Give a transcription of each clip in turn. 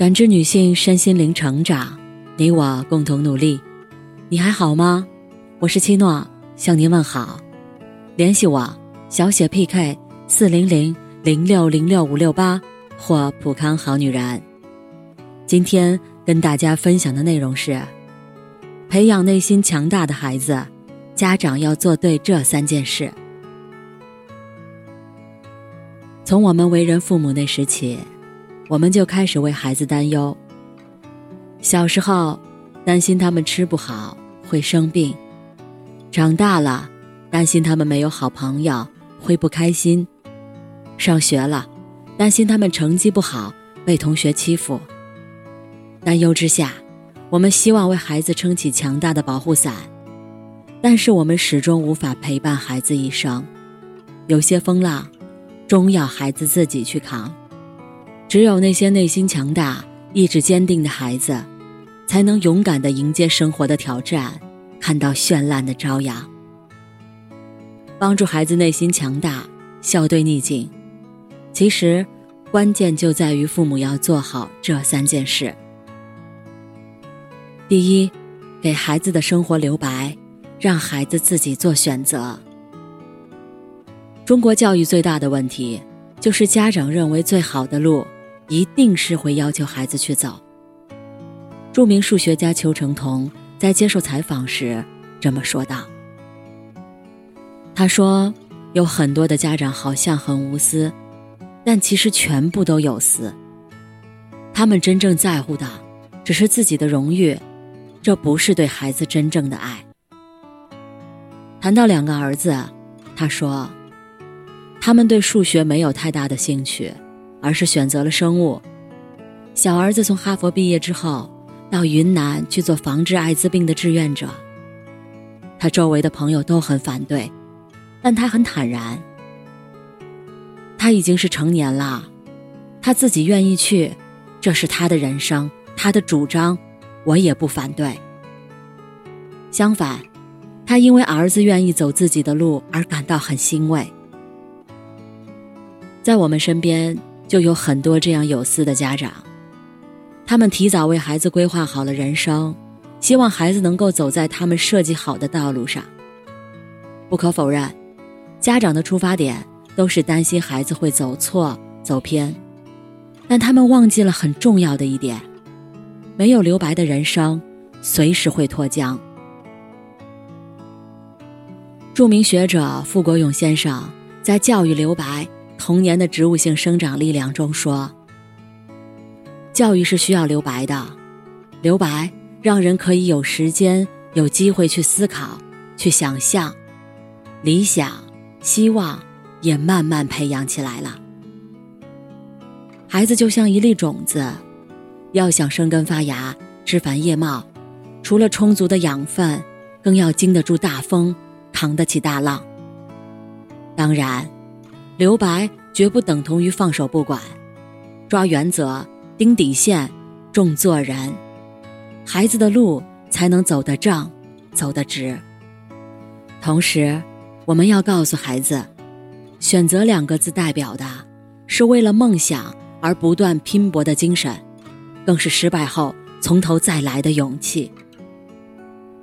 感知女性身心灵成长，你我共同努力。你还好吗？我是七诺，向您问好。联系我：小写 PK 四零零零六零六五六八或普康好女人。今天跟大家分享的内容是：培养内心强大的孩子，家长要做对这三件事。从我们为人父母那时起。我们就开始为孩子担忧。小时候，担心他们吃不好会生病；长大了，担心他们没有好朋友会不开心；上学了，担心他们成绩不好被同学欺负。担忧之下，我们希望为孩子撑起强大的保护伞，但是我们始终无法陪伴孩子一生。有些风浪，终要孩子自己去扛。只有那些内心强大、意志坚定的孩子，才能勇敢地迎接生活的挑战，看到绚烂的朝阳。帮助孩子内心强大，笑对逆境。其实，关键就在于父母要做好这三件事：第一，给孩子的生活留白，让孩子自己做选择。中国教育最大的问题，就是家长认为最好的路。一定是会要求孩子去走。著名数学家邱成桐在接受采访时这么说道：“他说，有很多的家长好像很无私，但其实全部都有私。他们真正在乎的只是自己的荣誉，这不是对孩子真正的爱。”谈到两个儿子，他说：“他们对数学没有太大的兴趣。”而是选择了生物。小儿子从哈佛毕业之后，到云南去做防治艾滋病的志愿者。他周围的朋友都很反对，但他很坦然。他已经是成年了，他自己愿意去，这是他的人生，他的主张，我也不反对。相反，他因为儿子愿意走自己的路而感到很欣慰。在我们身边。就有很多这样有私的家长，他们提早为孩子规划好了人生，希望孩子能够走在他们设计好的道路上。不可否认，家长的出发点都是担心孩子会走错、走偏，但他们忘记了很重要的一点：没有留白的人生，随时会脱缰。著名学者傅国勇先生在《教育留白》。童年的植物性生长力量中说：“教育是需要留白的，留白让人可以有时间、有机会去思考、去想象，理想、希望也慢慢培养起来了。孩子就像一粒种子，要想生根发芽、枝繁叶茂，除了充足的养分，更要经得住大风，扛得起大浪。当然。”留白绝不等同于放手不管，抓原则、盯底线、重做人，孩子的路才能走得正、走得直。同时，我们要告诉孩子，选择两个字代表的是为了梦想而不断拼搏的精神，更是失败后从头再来的勇气。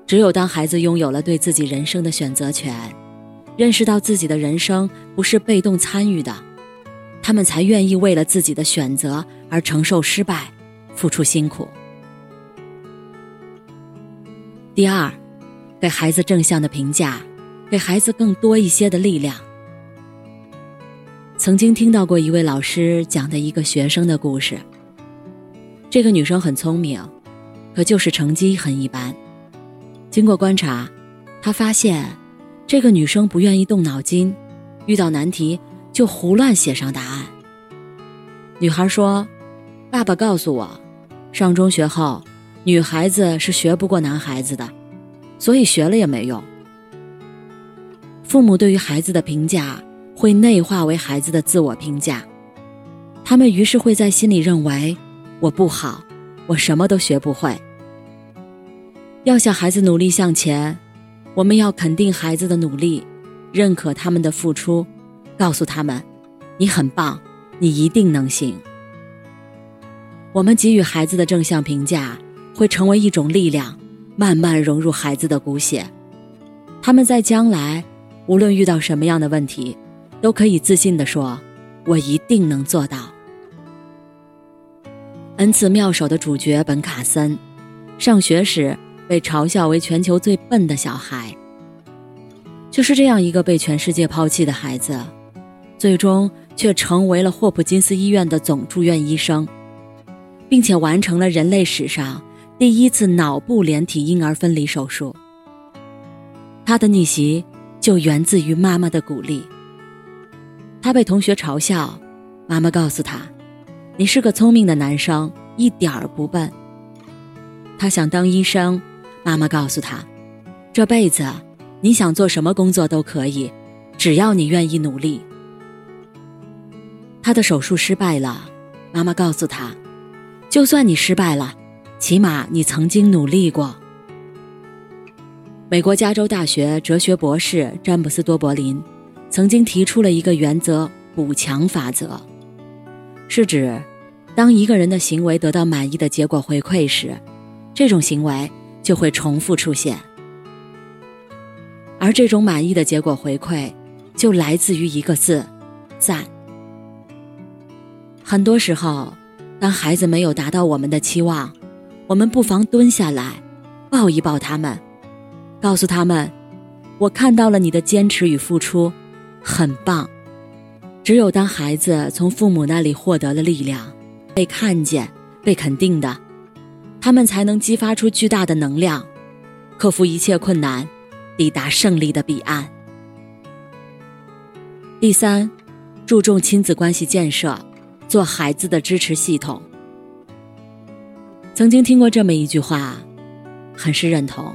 只有当孩子拥有了对自己人生的选择权。认识到自己的人生不是被动参与的，他们才愿意为了自己的选择而承受失败，付出辛苦。第二，给孩子正向的评价，给孩子更多一些的力量。曾经听到过一位老师讲的一个学生的故事。这个女生很聪明，可就是成绩很一般。经过观察，他发现。这个女生不愿意动脑筋，遇到难题就胡乱写上答案。女孩说：“爸爸告诉我，上中学后，女孩子是学不过男孩子的，所以学了也没用。”父母对于孩子的评价会内化为孩子的自我评价，他们于是会在心里认为：“我不好，我什么都学不会。”要想孩子努力向前。我们要肯定孩子的努力，认可他们的付出，告诉他们：“你很棒，你一定能行。”我们给予孩子的正向评价会成为一种力量，慢慢融入孩子的骨血。他们在将来无论遇到什么样的问题，都可以自信地说：“我一定能做到。”恩赐妙手的主角本卡森，上学时被嘲笑为全球最笨的小孩。就是这样一个被全世界抛弃的孩子，最终却成为了霍普金斯医院的总住院医生，并且完成了人类史上第一次脑部连体婴儿分离手术。他的逆袭就源自于妈妈的鼓励。他被同学嘲笑，妈妈告诉他。你是个聪明的男生，一点儿不笨。他想当医生，妈妈告诉他，这辈子你想做什么工作都可以，只要你愿意努力。他的手术失败了，妈妈告诉他，就算你失败了，起码你曾经努力过。美国加州大学哲学博士詹姆斯多柏林曾经提出了一个原则——补强法则。是指，当一个人的行为得到满意的结果回馈时，这种行为就会重复出现。而这种满意的结果回馈，就来自于一个字：赞。很多时候，当孩子没有达到我们的期望，我们不妨蹲下来，抱一抱他们，告诉他们：“我看到了你的坚持与付出，很棒。”只有当孩子从父母那里获得了力量，被看见、被肯定的，他们才能激发出巨大的能量，克服一切困难，抵达胜利的彼岸。第三，注重亲子关系建设，做孩子的支持系统。曾经听过这么一句话，很是认同：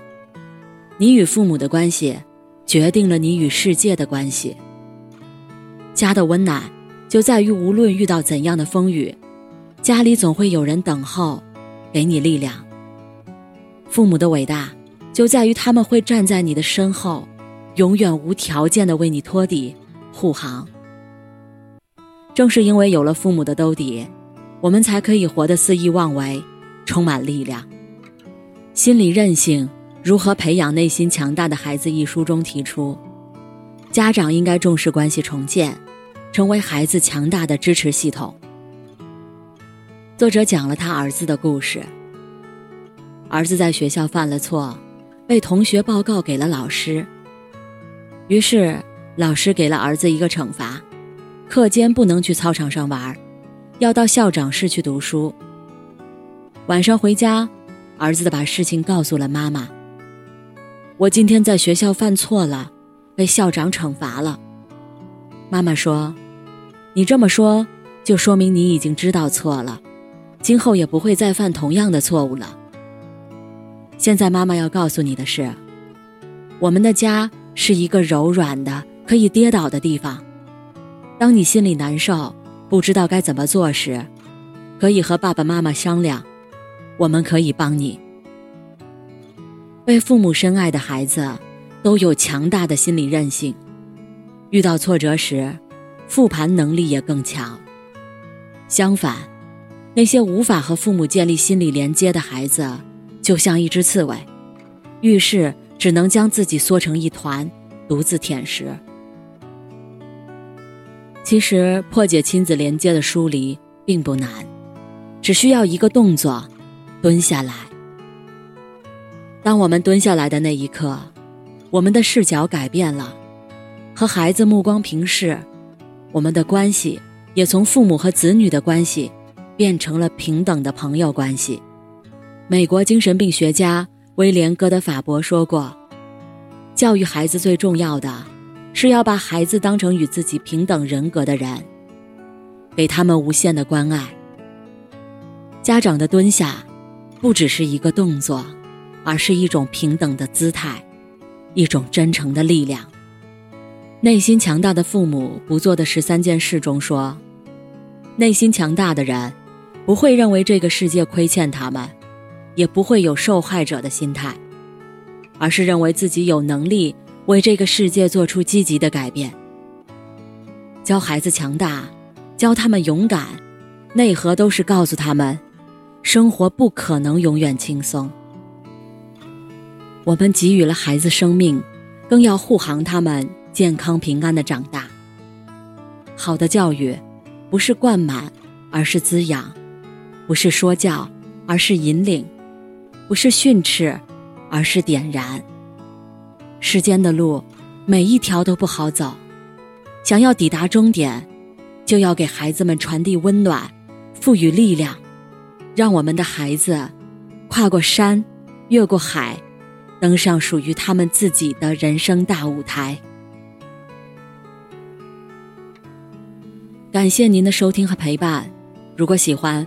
你与父母的关系，决定了你与世界的关系。家的温暖，就在于无论遇到怎样的风雨，家里总会有人等候，给你力量。父母的伟大，就在于他们会站在你的身后，永远无条件的为你托底护航。正是因为有了父母的兜底，我们才可以活得肆意妄为，充满力量。心理韧性如何培养内心强大的孩子？一书中提出。家长应该重视关系重建，成为孩子强大的支持系统。作者讲了他儿子的故事。儿子在学校犯了错，被同学报告给了老师。于是老师给了儿子一个惩罚：课间不能去操场上玩，要到校长室去读书。晚上回家，儿子把事情告诉了妈妈：“我今天在学校犯错了。”被校长惩罚了。妈妈说：“你这么说，就说明你已经知道错了，今后也不会再犯同样的错误了。”现在妈妈要告诉你的是，我们的家是一个柔软的、可以跌倒的地方。当你心里难受、不知道该怎么做时，可以和爸爸妈妈商量，我们可以帮你。被父母深爱的孩子。都有强大的心理韧性，遇到挫折时，复盘能力也更强。相反，那些无法和父母建立心理连接的孩子，就像一只刺猬，遇事只能将自己缩成一团，独自舔食。其实，破解亲子连接的疏离并不难，只需要一个动作：蹲下来。当我们蹲下来的那一刻。我们的视角改变了，和孩子目光平视，我们的关系也从父母和子女的关系变成了平等的朋友关系。美国精神病学家威廉·戈德法伯说过：“教育孩子最重要的，是要把孩子当成与自己平等人格的人，给他们无限的关爱。”家长的蹲下，不只是一个动作，而是一种平等的姿态。一种真诚的力量。内心强大的父母不做的十三件事中说：“内心强大的人，不会认为这个世界亏欠他们，也不会有受害者的心态，而是认为自己有能力为这个世界做出积极的改变。”教孩子强大，教他们勇敢，内核都是告诉他们：生活不可能永远轻松。我们给予了孩子生命，更要护航他们健康平安的长大。好的教育，不是灌满，而是滋养；不是说教，而是引领；不是训斥，而是点燃。世间的路，每一条都不好走，想要抵达终点，就要给孩子们传递温暖，赋予力量，让我们的孩子跨过山，越过海。登上属于他们自己的人生大舞台。感谢您的收听和陪伴，如果喜欢，